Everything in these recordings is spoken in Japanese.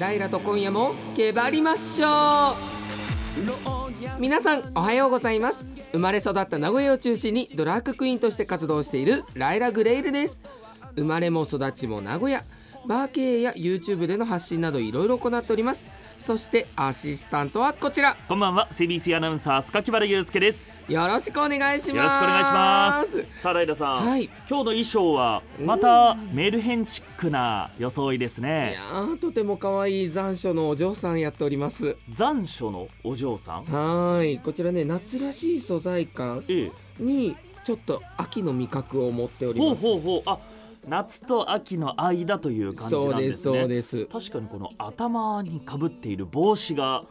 ライラと今夜もけばりましょう。皆さんおはようございます。生まれ育った名古屋を中心にドラッグクイーンとして活動しているライラグレイルです。生まれも育ちも名古屋。バー経営や YouTube での発信などいろいろ行っております。そしてアシスタントはこちら。こんばんは。CBC アナウンサー塚木原祐介です。よろしくお願いします。よろしくお願いします。さあライダさん、はい。今日の衣装はまたメルヘンチックな装いですいねやーとても可愛い残暑のお嬢さんやっております。残暑のお嬢さん？はーい。こちらね夏らしい素材感ええ。にちょっと秋の味覚を持っておりほうますほうほう。あ夏と秋の間という感じなんですすね。そうです確かにこの頭にかぶっている帽子が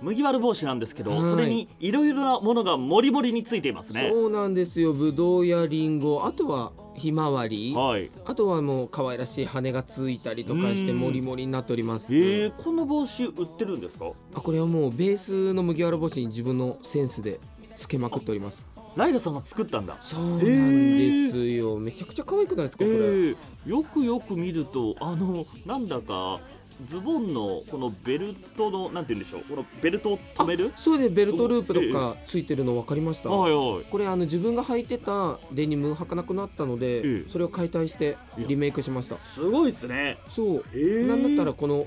麦わら帽子なんですけど、はい。それにいろいろなものがもりもりについていますね。そうなんですよ。ぶどうやりんごあとはひまわり。はい。あとはもう可愛らしい羽がついたりとかしてうん。もりもりになっております。えー、この帽子売ってるんですか？あこれはもうベースの麦わら帽子に自分のセンスでつけまくっておりますライラさんが作ったんだ。そうなんですよ、めちゃくちゃ可愛くないですかえこれ、ー、よくよく見るとあのなんだかズボンのこのベルトのなんて言うんでしょう。このベルトを止める？あそうでベルトループとかついてるの分かりました、はいはい。これあの自分が履いてたデニム履かなくなったので、ええ。それを解体してリメイクしました。すごいですね。そう、えー。なんだったらこの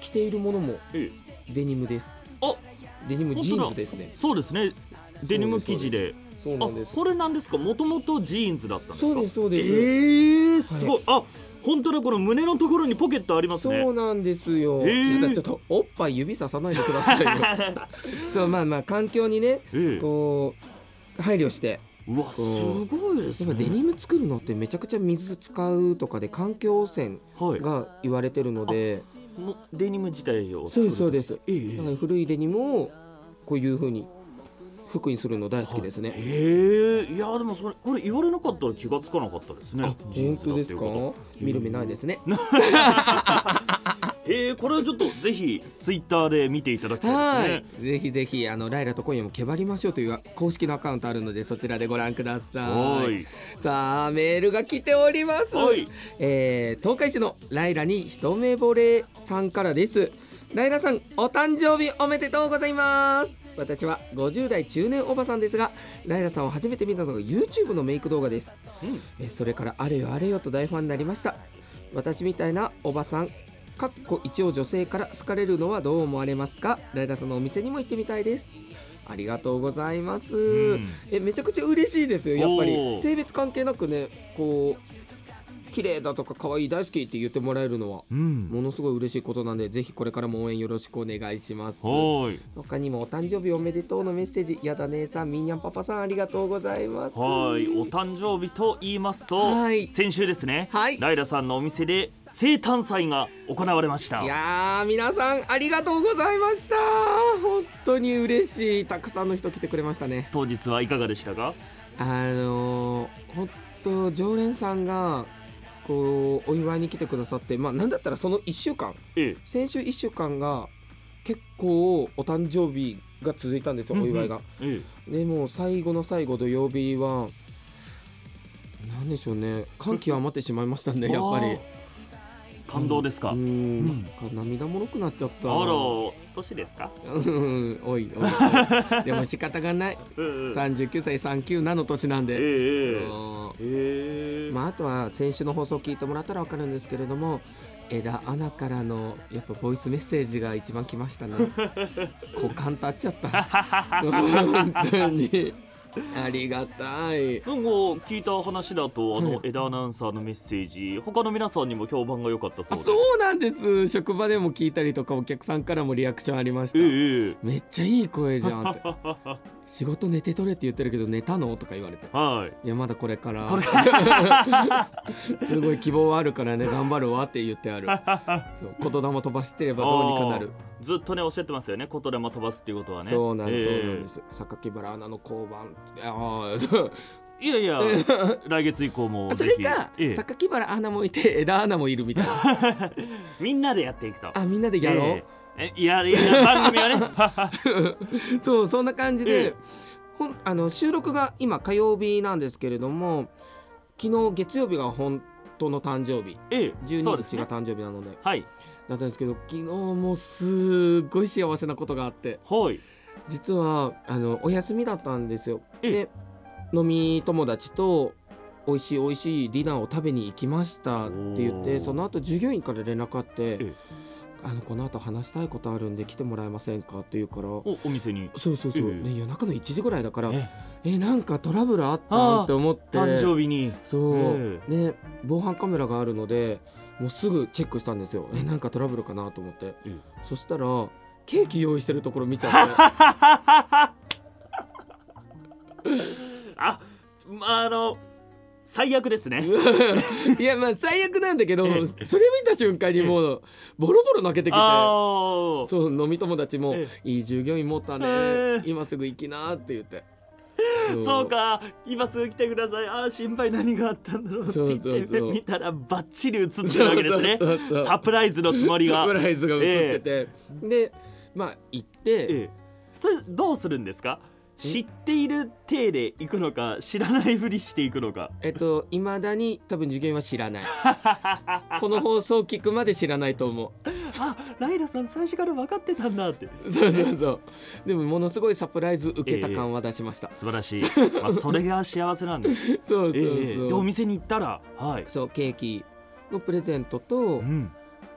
着ているものもえデニムです。あデニムジーンズですね。そうですね。デニム生地でそうなんです。あこれなんですか？もともとジーンズだったんですか？そうですそうです、えー、すごい、あ本当だこの胸のところにポケットありますね。そうなんですよ、えー。ちょっとおっぱい指ささないでくださいよ。そうまあまあ環境にねええ。こう配慮してうわすごいですね。デニム作るのってめちゃくちゃ水使うとかで環境汚染はい。が言われてるので、もうデニム自体をそうですそうでです。ええ。だから古いデニムをこういう風に服にするの大好きですね。ええいやでもそれこれ言われなかったら気がつかなかったですね本当ですか？見る目ないですね。とええこれはちょっとぜひツイッターで見ていただきたいはですねい。ぜひぜひあのライラと今夜もけばりましょうという公式のアカウントあるのでそちらでご覧くださ。はいいさあメールが来ております。はいえー、東海市のライラに一目惚れさんからです。ライラさんお誕生日おめでとうございます。私は50代中年おばさんですがライラさんを初めて見たのが YouTube のメイク動画です。うん。えーそれからあれよあれよと大ファンになりました。私みたいなおばさんかっこ一応女性から好かれるのはどう思われますか？ライラさんのお店にも行ってみたいです。ありがとうございます、ん。えめちゃくちゃ嬉しいですよやっぱり。性別関係なくねこう綺麗だとか可愛い大好きって言ってもらえるのはうん。ものすごい嬉しいことなんでぜひこれからも応援よろしくお願いします。はい。他にもお誕生日おめでとうのメッセージやだ姉さんみんにゃんパパさんありがとうございます。はい。お誕生日と言いますと、はい。先週ですね、はい。ライラさんのお店で生誕祭が行われました。いやー皆さんありがとうございました。本当に嬉しい。たくさんの人来てくれましたね。当日はいかがでしたか？あのー、本当常連さんがこうお祝いに来てくださってまあなんだったらその1週間ええ。先週1週間が結構お誕生日が続いたんですよ、お祝いが。ええ。でも最後の最後土曜日はなんでしょうね。感極まってしまいましたねやっぱり感動ですか、ううん。んなんか涙もろくなっちゃった。あら年ですか、うん。おいおい。でも仕方がない。うんうん。39歳37の年なんで、まあ、あとは先週の放送を聞いてもらったら分かるんですけれども枝アナからのやっぱボイスメッセージが一番来ましたね。股間立っちゃった。本当にありがたい。なんか聞いた話だとあの、はい枝アナウンサーのメッセージ他の皆さんにも評判が良かったそうで。あそうなんです。職場でも聞いたりとかお客さんからもリアクションありました、ええ。えめっちゃいい声じゃんって。え仕事寝てとれって言ってるけど寝たの？とか言われて。はい。いやまだこれから。すごい希望はあるからね頑張るわって言ってある。そう言霊飛ばしてればどうにかなるずっとねおっしゃってますよね。言霊飛ばすっていうことはね。そうなんです、ええ。そうなんです。榊原アナの交番あー いやいや 来月以降もあそれか、ええ。榊原アナもいて枝アナもいるみたいな。みんなでやっていくと。あみんなでやろう、ええ。えいやいや番組はね。そうそんな感じで、ええ。ほんあの収録が今火曜日なんですけれども昨日月曜日が本当夫の誕生日。ええそう12ですね。日が誕生日なので。はいだったんですけど昨日もすっごい幸せなことがあってはい。実はあのお休みだったんですよ。えで飲み友達と美味しい美味しいディナーを食べに行きましたって言ってその後従業員から連絡あってえあのこの後話したいことあるんで来てもらえませんかって言うからおお店に。そうそうそう、ええ。で夜中の1時ぐらいだからええ。なんかトラブルあったって思って。誕生日に。そう、え。ね防犯カメラがあるのでもうすぐチェックしたんですよ。えなんかトラブルかなと思って。ええそしたらケーキ用意してるところ見ちゃって。あまああの最悪ですね。いやまあ最悪なんだけど、えそれ見た瞬間にもうボロボロ泣けてきて。そう飲み友達もえ「いい従業員持ったね、ええ。今すぐ行きな」って言ってそうか。今すぐ来てください。あー心配何があったんだろうって言って見たらバッチリ映ってるわけですね。サプライズのつもりが。サプライズが映ってて、でまあ行って、ええ。それどうするんですか？え知っている体で行くのか知らないふりしていくのか？えっといまだに多分従業員は知らない。この放送聞くまで知らないと思あライラさん最初から分かってたんだって。うそうそうそう。でもものすごいサプライズ受けた感は出しました、素晴らしい、まあ、それが幸せなんです そうそうそう、ええでお店に行ったらはい。そうケーキのプレゼントと、うん。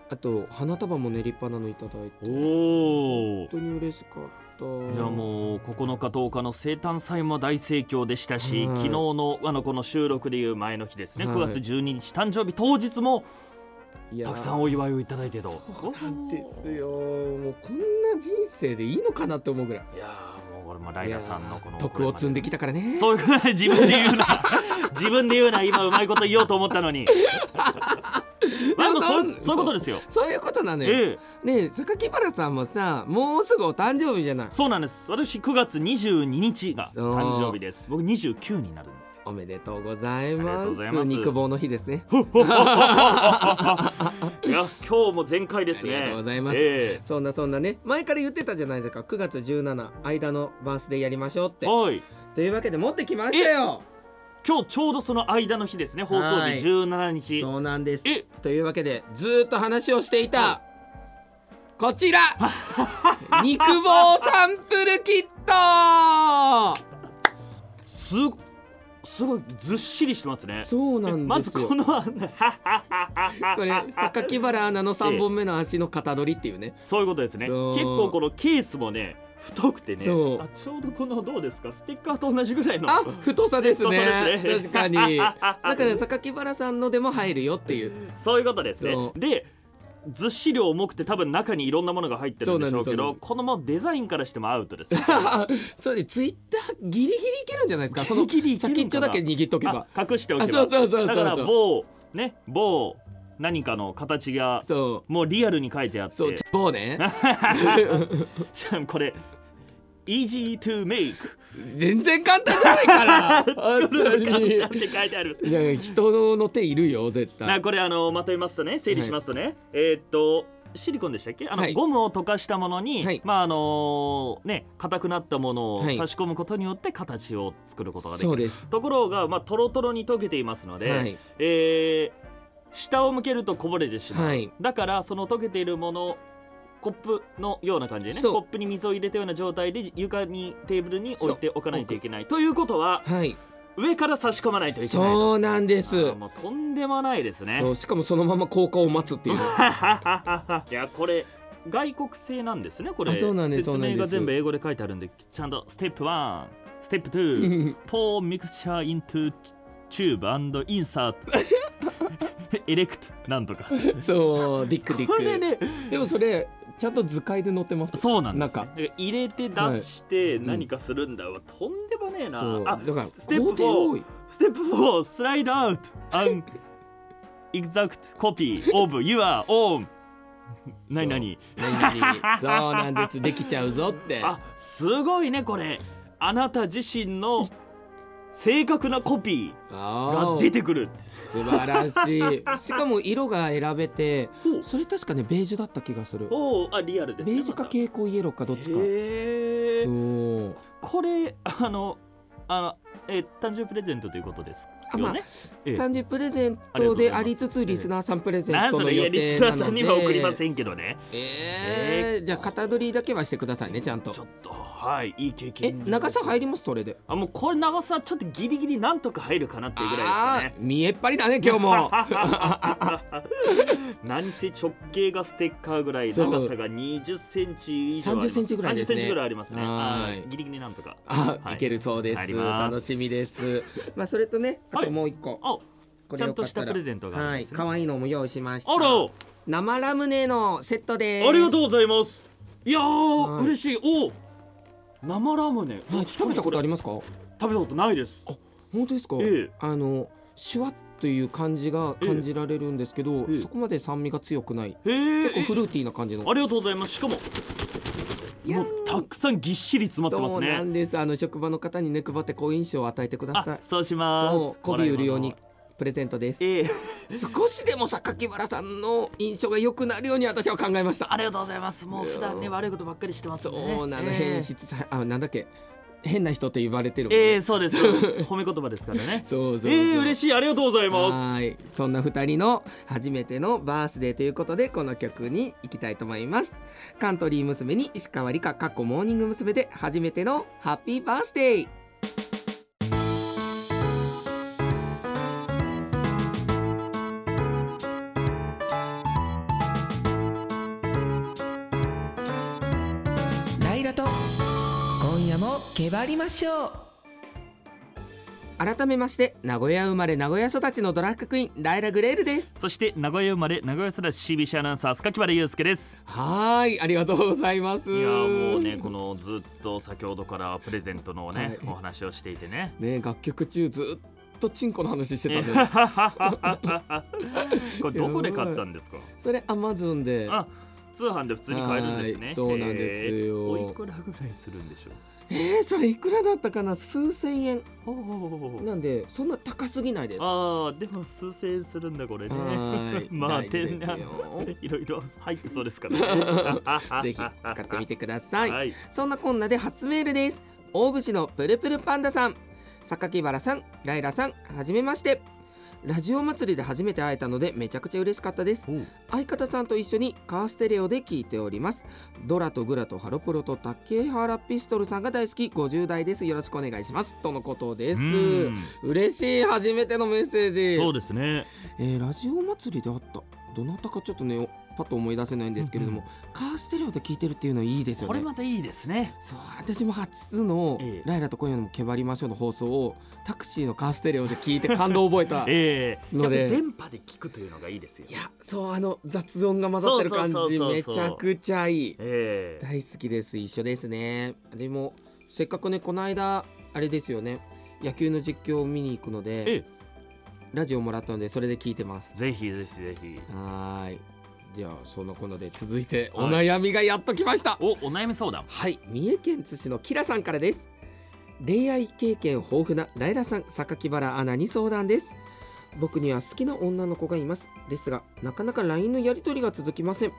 あと花束も練りっぱなのいただいて。お本お当に嬉しかったじゃあもう9日10日の生誕祭も大盛況でしたし、はい昨日のあのこの収録でいう前の日ですね、はい。9月12日誕生日当日もたくさんお祝いをいただいてと。そうなんですよ。もうこんな人生でいいのかなって思うぐらい。いやーもうこれもライラさんのこの徳を積んできたからね。そういうこと自分で言うな。自分で言うな。今うまいこと言おうと思ったのに。まあでもそういうことですよ。そういうことなのよ、ええ。ねえ榊原さんもさもうすぐお誕生日じゃない？そうなんです。私9月22日が誕生日です。僕29になるんですよ。おめでとうございます。肉棒の日ですね。いや今日も全開ですねありがとうございますえそんなそんなね前から言ってたじゃないですか9月17間のバースデーやりましょうってえはいというわけで持ってきましたよ今日ちょうどその間の日ですね。放送はい。日17日そうなんです。え？というわけでずーっと話をしていたこちら 肉棒サンプルキット。すすごいずっしりしてますね。そうなんですよ。ずこのこれ榊原アナの3本目の足の型取りっていうね。そういうことですね。結構このケースもね太くてね。そう。あちょうどこのどうですか？ステッカーと同じぐらいの。あ太さですね。ね。確かに。だから榊原さんのでも入るよっていう。そういうことですね。でずっしり重くて多分中にいろんなものが入ってるんでしょうけどこのもうデザインからしてもアウトです。ね それでツイッターギリギリいけるんじゃないですか？その先っちょだけ握っとけば。あ隠しておけば。あそうそうそうそう。だから某ね某何かの形がもうリアルに書いてあって。そうツボね これ easy to make. 全然簡単じゃないから。本当簡単にって書いてあるいや人の手いるよ絶対。なこれあのまとめますとね整理しますとね、えーっとシリコンでしたっけ？あの、はい。ゴムを溶かしたものに、はい。まああのね硬くなったものをはい。差し込むことによって形を作ることができる、そうです。ところがまあトロトロに溶けていますので、はい。えー下を向けるとこぼれてしまう、はい。だからその溶けているものコップのような感じでねコップに水を入れたような状態で床にテーブルに置いておかないといけない。ということははい。上から差し込まないといけないそうなんです。もうとんでもないですね。しかもそのまま効果を待つっていう。いやこれ外国製なんですねこれ。あそうなんです説明が全部英語で書いてあるんでちゃんとステップ1ステップ2 pour mixture into tube and insert エレクトなんとか。そうディックディッねクでもそれちゃんと図解で載ってます？そうなんです、ね、入れて出して何かするんだわ、とんでもねえな。そう。あだからステップ工程多い。ステップ4スライドアウト。an exact copy of your own 何何？何々そうなんです。できちゃうぞって。あすごいねこれ。あなた自身の正確なコピーが出てくる。素晴らしい。しかも色が選べてそれ確かねベージュだった気がする。おおあリアルですねベージュかま蛍光イエローかどっちか。た。へえこれあのあのえー誕生日プレゼントということですあまあね。ええ。誕生日プレゼントでありつつリスナーさんプレゼントの予それいやリ定なのでスナーさんには送りませんけどね。えー、じゃあ型取りだけはしてくださいねちゃんと。ちょっとはいいい経え験。長さ入ります？それで。あもうこれ長さちょっとギリギリなんとか入るかなっていうぐらいですかね。見えっ張りだね今日も。何せ直径がステッカーぐらい長さが20センチ以上あります。30センチぐらいですね。30センチぐらいありますね。ははい。いギリギリなんとか。あ、はい。い、けるそうです。楽しみです。まあそれとねあともう一個、ちゃんとしたプレゼントがあはい可愛いのも用意しました。あら。生ラムネのセットです。ありがとうございます。いやー、はい。嬉しい。お生ラムネ、はい食べたことありまますか？食べたことないです。本当ですか、ええ。あのシュワッという感じが感じられるんですけど、ええ。そこまで酸味が強くない。へえ結構フルーティーな感じの。ありがとうございます。しかももうたくさんぎっしり詰まってますそうなねんです。あの職場の方にね配って好印象を与えてください。あそうします。そう媚び売るようにプレゼントです。ええ少しでも榊原さんの印象が良くなるように私は考えましたありがとうございます。もう普段ね悪いことばっかりしてますねうなの、ええ。変質さあなんだっけ変な人って言われてるもんね、ええそうですそうです。褒め言葉ですからね。そうそうそう。ええ嬉しい。ありがとうございます。はい。そんな二人の初めてのバースデーということでこの曲に行きたいと思います。カントリー娘に石川理香かっこモーニング娘。で初めてのハッピーバースデー。ライラとけばりましょう。改めまして名古屋生まれ名古屋育ちのドラッグクイーンライラグレールです。そして名古屋生まれ名古屋育ち CBC アナウンサー榊原祐介です。はーいありがとうございます。いやもうねこのずっと先ほどからプレゼントのね、はい。お話をしていてね。ね楽曲中ずっとチンコの話してた これどこで買ったんですか？それアマゾンで。あ通販で普通に買えるんですね。はいそうなんですよ。えー。おいくらぐらいするんでしょう？えー、それいくらだったかな？数千円。なんでそんな高すぎないです。あーでも数千円するんだこれね。はい。まあ大事ですよ。天いろいろ入ってそうですからね。ぜひ使ってみてください、はい。そんなこんなで初メールです。大府市のプルプルパンダさん。榊原さんライラさんはじめましてラジオ祭りで初めて会えたのでめちゃくちゃ嬉しかったです。相方さんと一緒にカーステレオで聞いております。ドラとグラとハロプロと竹原ピストルさんが大好き。50代です。よろしくお願いします。とのことです。うん。嬉しい。初めてのメッセージ。そうですね。えーラジオ祭りであった。どなたかちょっとねパッと思い出せないんですけれども、カーステレオで聞いてるっていうのいいですよこれねまたいいですね。そう私も初のええ「ライラと今夜もけばりましょう」の放送をタクシーのカーステレオで聞いて感動を覚えた ええ。ので電波で聞くというのがいいですよいやそうあの雑音が混ざってる感じめちゃくちゃいい。ええ。大好きです。一緒ですね。でもせっかくねこの間あれですよね。野球の実況を見に行くので、ええ。ラジオもらったのでそれで聞いてます。ぜひぜひぜひ。はーいじゃあそんなこんなで続いておはい。悩みがやっときました。おお悩み相談。はい、三重県津市のキラさんからです。恋愛経験豊富なライラさん榊原アナに相談です。僕には好きな女の子がいます。ですがなかなか LINE のやり取りが続きません。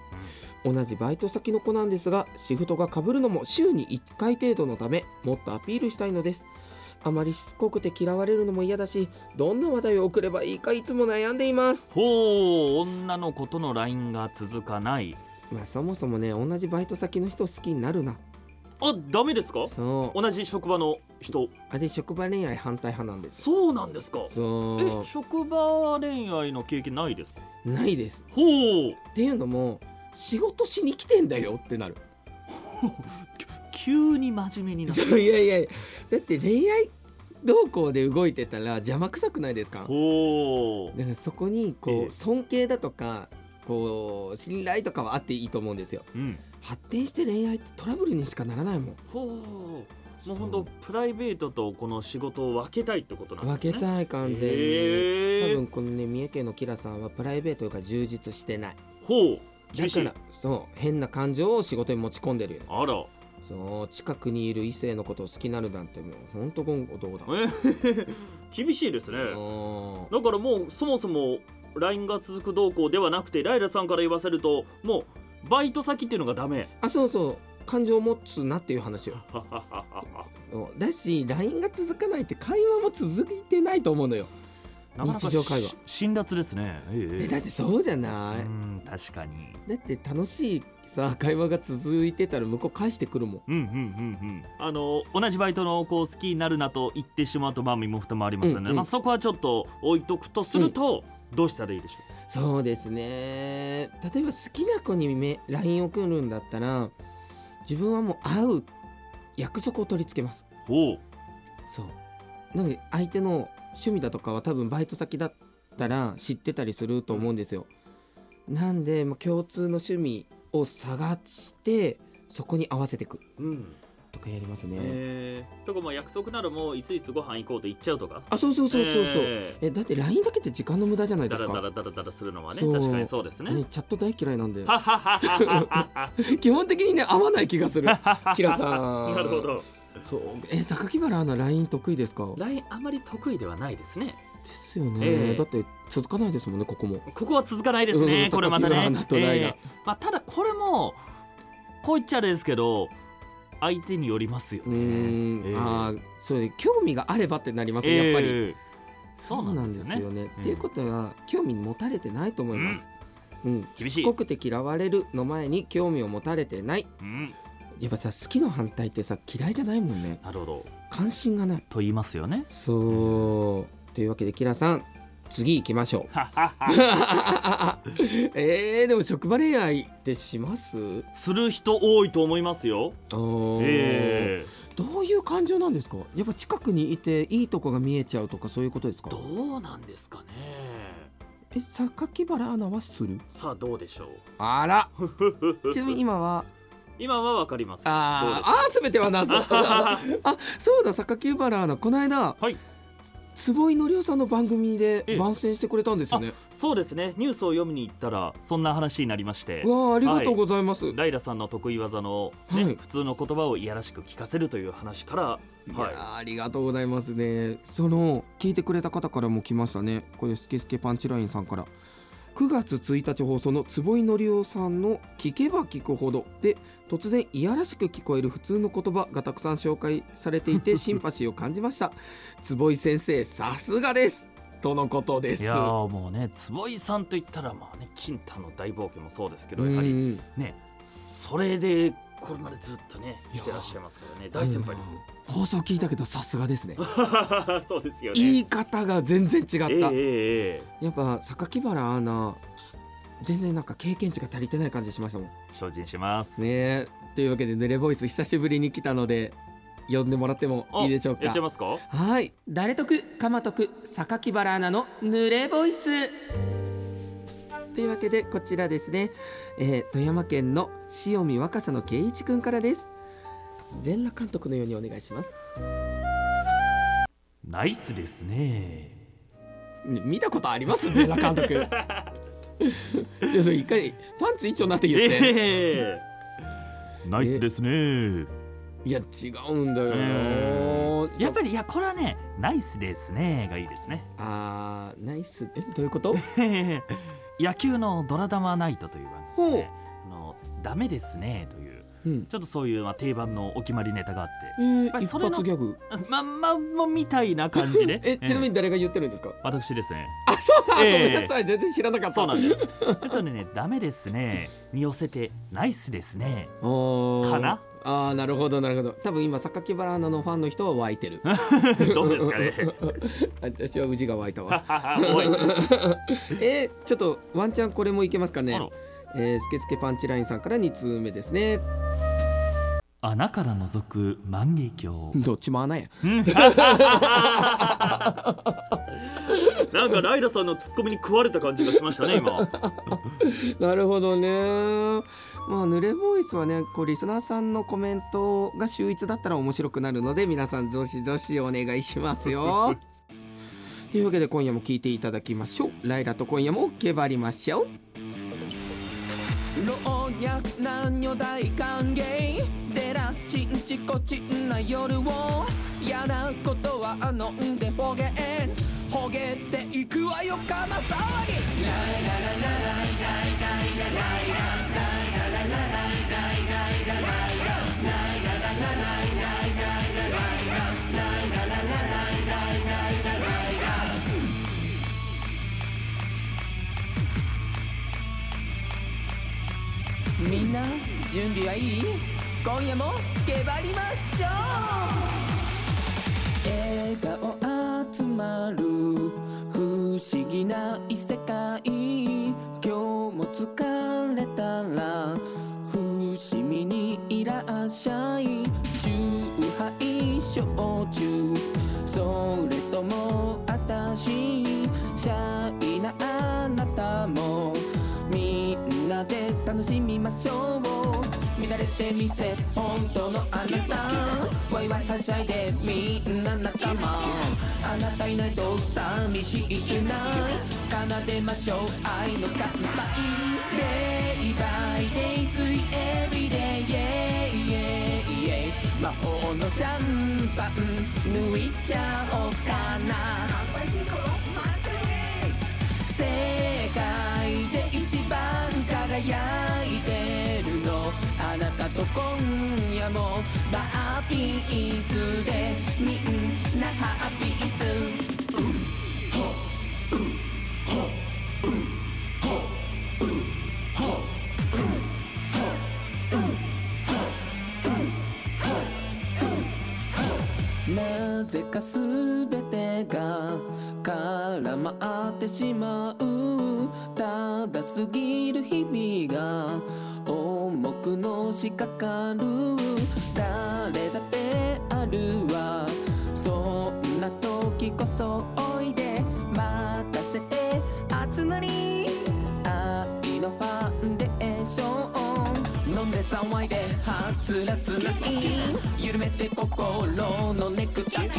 同じバイト先の子なんですがシフトが被るのも週に1回程度のためもっとアピールしたいのですあまりしつこくて嫌われるのも嫌だしどんな話題を送ればいいかいつも悩んでいます。ほう女の子との LINE が続かない。まあそもそもね同じバイト先の人好きになるな。あダメですか？そう。同じ職場の人。あで職場恋愛反対派なんです。そうなんですか？そえ職場恋愛の経験ないですか？うないです。ほう。っていうのも仕事しに来てんだよってなる 急に真面目になるそういやいや。いやだって恋愛動向で動いてたら邪魔くさくないですか？ほう。だからそこにこう、ええ。尊敬だとかこう信頼とかはあっていいと思うんですよ。うん。発展して恋愛ってトラブルにしかならないもん。ほう。もう本当プライベートとこの仕事を分けたいってことなんですね。分けたい完全に、へー多分このね三重県のキラさんはプライベートが充実してない。ほう。だからそう変な感情を仕事に持ち込んでるよ。あらそう近くにいる異性のことを好きになるなんてもうほんと言語道だえ厳しいですね。うん。だからもうそもそも LINE が続く動向ではなくてライラさんから言わせるともうバイト先っていうのがダメ。あそうそう。感情を持つなっていう話よ。うん。だし LINE が続かないって会話も続いてないと思うのよ日常会話。し辛辣ですね。えええだってそうじゃない、うん確かに。だって楽しいさ会話が続いてたら向こう返してくるもん。うんうんうんうん。あの同じバイトの子を好きになるなと言ってしまうとまあ身も蓋もありますよね、うんうん。まあ、そこはちょっと置いとくとすると、どうしたらいいでしょそうですね。例えば好きな子にめ LINE 送るんだったら自分はもう会う約束を取り付けます。うおう。そう。なので相手の趣味だとかは多分バイト先だったら知ってたりすると思うんですよ。なんで、まあ、共通の趣味を探してそこに合わせていく。うん。とかやりますね、えー、とかまあ約束ならもういついつご飯行こうと言っちゃうとか。あそうそうそうそうそう、ええだって LINE だけって時間の無駄じゃないですか。らだらだらだらするのはね確かにそうですね。ねチャット大嫌いなんで。基本的にね合わない気がする。キラさん。なるほどそう。え榊原アナ LINE 得意ですか？LINE あまり得意ではないですね。ですよね、ええ。だって続かないですもんねここも。ここは続かないですね、うんこれまたね。えーまあ、ただこれもこう言っちゃあれですけど相手によりますようねーん、ええ。ああそれで興味があればってなりますねやっぱり、えーそうなんですよね。っていうことは興味持たれてないと思います、うん厳しいしつこくて嫌われるの前に興味を持たれてないうんやっぱさ好きの反対ってさ嫌いじゃないもんね。なるほど。関心がない。と言いますよね。そう。というわけでキラさん次行きましょう。えー、でも職場恋愛ってします？する人多いと思いますよ。おー。えどういう感情なんですか？やっぱ近くにいていいとこが見えちゃうとかそういうことですか？ー、どうなんですかね。え榊原アナはする？さあどうでしょう。あら。ちなみに今は今はわかりますああー全ては謎。あそうだ榊原アナこの間はい。坪井のりおさんの番組でええ。番宣してくれたんですよね。そうですね。ニュースを読みに行ったらそんな話になりまして。うわあありがとうございます、ライラさんの得意技の、ねはい。普通の言葉をいやらしく聞かせるという話からい。はいやーありがとうございますね。その聞いてくれた方からも来ましたね。これスケスケパンチラインさんから9月1日放送の坪井のりおさんの「聞けば聞くほど」で突然いやらしく聞こえる普通の言葉がたくさん紹介されていてシンパシーを感じました。坪井先生さすがです。とのことです。いやーもうね坪井さんといったらまあね金太の大冒険もそうですけどやはりうん。ねそれでこれまでずっとね来てらっしゃいますからね。大先輩ですよ。放送聞いたけどさすがですね。そうですよね。言い方が全然違った、ええええやっぱ榊原アナ全然なんか経験値が足りてない感じしましたもん。精進します。ねえ。というわけでヌレボイス久しぶりに来たので呼んでもらってもいいでしょうか？やっちゃいますか？はい。誰得鎌得榊原アナのヌレボイスというわけでこちらですね、えー富山県の塩見若狭の圭一くんからです。全裸監督のようにお願いします。ナイスですね。ね見たことあります？全裸監督。ちょっと一回パンツ一丁なって言って、ええナイスですね。いや違うんだよ。な、えやっぱりいやこれはねナイスですねがいいですね。あーナイス。えどういうこと？野球のドラダマナイトという番組で、あのダメですねといううん。ちょっとそういうまあ定番のお決まりネタがあっえーそれの発ギャグ。てまままみたいな感じで えちなみに誰が言ってるんですか、私ですね。あそう、あええ。ごめんなさい。全然知らなかった。そうなんです。でそれね。ダメですね。に寄せてナイスですね。かな？あーなるほどなるほど。多分今榊原アナのファンの人は湧いてる。どうですかね。私は宇治が湧いたわ。えー、ちょっとワンチャンこれもいけますかね。えー、スケスケパンチラインさんから2通目ですね穴から覗く万華鏡。どっちも穴や。なんかライラさんのツッコミに食われた感じがしましたね今。なるほどね。まあヌレボイスはねこうリスナーさんのコメントが秀逸だったら面白くなるので皆さんどしどしお願いしますよ。というわけで今夜も聞いていただきましょう。ライラと今夜もけばりましょう。老若男女大歓迎心地な夜を嫌なことは飲んでほげんほげていくわよかな騒ぎライラララライライライラライララララララララライラみんな準備はいい？今夜もけばりましょう笑顔集まる不思議な異世界今日も疲れたら伏見にいらっしゃい酎ハイ焼酎それともあたしシャイなあなたもみんなで楽しみましょう乱れてみせ本当のあなたワイワイはしゃいでみんな仲間あなたいないと寂しいくない奏でましょう愛の乾杯 Day by day 水エビデイ yeah, yeah, yeah 魔法のシャンパン抜いちゃおうかな。世界で一番輝いてる。のあなたと今夜もバーピースでみんなハッピース。なぜかすべてが絡まってしまう。ただ過ぎる日々が重くのしかかる誰だってあるわそんな時こそおいで任せて熱なり愛のファンデーション飲んで騒いではつらつない緩めて心のネクタイ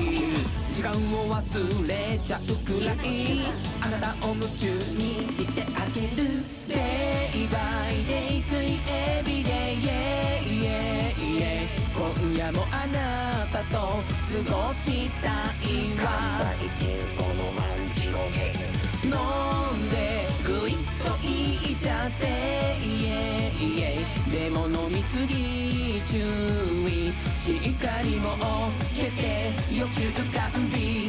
時間を忘れちゃうくらいあなたを夢中にしてあげる Day by エビデイ今夜もあなたと過ごしたいわ。飲んでぐいっといっちゃってイエイエイでも飲みすぎ注意しっかりもけて欲求完備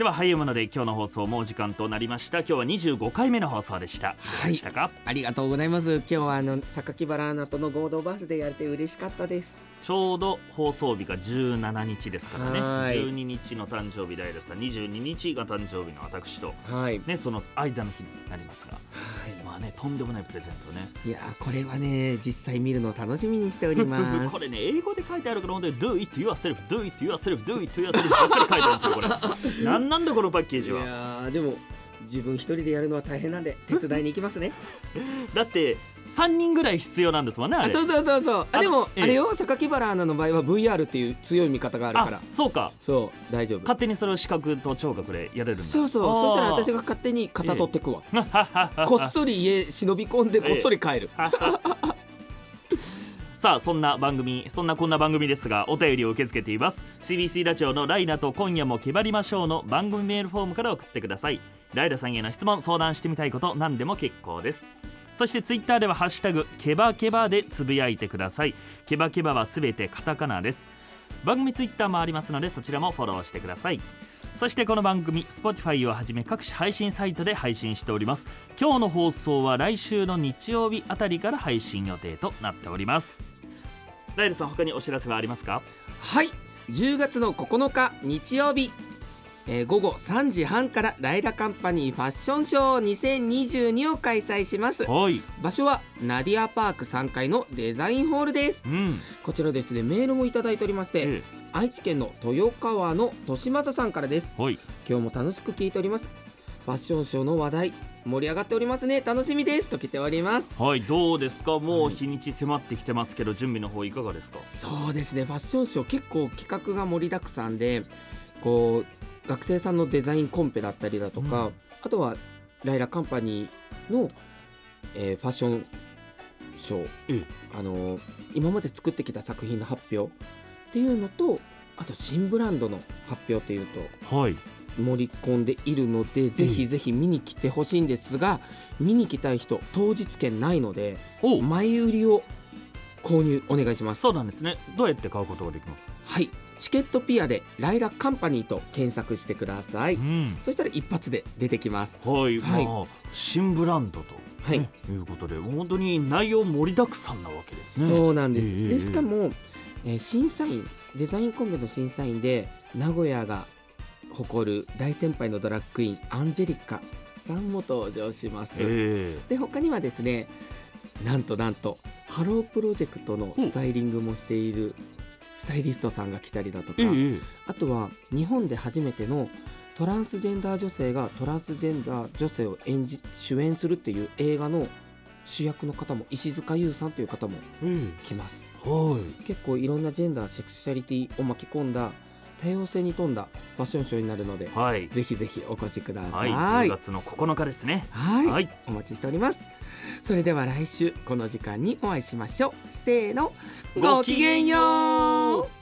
でははいもので今日の放送もう時間となりました。今日は25回目の放送でした、はい。したか？ありがとうございます。今日はあの榊原アナとの合同バースデーやれて嬉しかったですちょうど放送日が17日ですからね。はい。12日の誕生日ライラさん22日が誕生日の私とはい。ねその間の日になりますが。まあねとんでもないプレゼントね。いやーこれはね実際見るの楽しみにしておりま こすれね英語で書いてあるから本当に Do it yourself Do it yourself Do it yourself ばっかり書いてあるんですよこれ。なんなんだこのパッケーいジは。やーでも自分一人でやるのは大変なんで 手伝いに行きますね。だって3人ぐらい必要なんですもんねあれ。あそうそうそうそう。ああでもええ。あれよ榊原アナの場合は VR っていう強い味方があるから。あそうか。そう大丈夫。勝手にそれを視覚と聴覚でやれるんだ。そうそう。そしたら私が勝手に肩取ってくわ。こっそり家忍び込んでこっそり帰る。さあそんな番組そんなこんな番組ですがお便りを受け付けています。CBC ラジオのライナと今夜もけばりましょうの番組メールフォームから送ってくださいライラさんへの質問相談してみたいこと何でも結構です。そしてツイッターでは「ハッシュタグケバケバ」でつぶやいてください。ケバケバはすべてカタカナです。番組ツイッターもありますのでそちらもフォローしてください。そしてこの番組 Spotify をはじめ各種配信サイトで配信しております。今日の放送は来週の日曜日あたりから配信予定となっております。ライルさん他にお知らせはありますか？はい。10月の9日日曜日、えー午後3時半からライラカンパニーファッションショー2022を開催します。はい。場所はナディアパーク3階のデザインホールです。うん。こちらですねメールもいただいておりまして、え愛知県の豊川の利正さんからです。えはい。今日も楽しく聞いております。ファッションショーの話題盛り上がっておりますね。楽しみです。と来ております。はいどうですか？もう日にち迫ってきてますけど準備の方いかがですか？そうですね。ファッションショー結構企画が盛りだくさんでこう学生さんのデザインコンペだったりだとか、うあとはライラカンパニーの、えーファッションショー、ええあのー今まで作ってきた作品の発表。っていうのとあと新ブランドの発表っていうとはい。盛り込んでいるのでぜひぜひ見に来てほしいんですが見に来たい人当日券ないのでお前売りを購入お願いします。そうなんですね。どうやって買うことができます？はいチケットピアでライラカンパニーと検索してください。うん。そしたら一発で出てきます。はい、はい。まあ新ブランドと、はい。ねいうことで本当に内容盛りだくさんなわけですね。そうなんです、ええ。でしかも、えー審査員デザインコンペの審査員で名古屋が誇る大先輩のドラッグクイーンアンジェリカさんも登場します、え。で他にはですねなんとなんとハロープロジェクトのスタイリングもしているスタイリストさんが来たりだとか、あとは日本で初めてのトランスジェンダー女性がトランスジェンダー女性を演じ主演するっていう映画の主役の方も石塚優さんという方もえ来ます。はい。結構いろんなジェンダーセクシャリティを巻き込んだ多様性に富んだファッションショーになるのではい。ぜひぜひお越しくださはいい、10月の9日ですね。はい。はい。お待ちしております。それでは来週この時間にお会いしましょう。せーの。ごきげんよう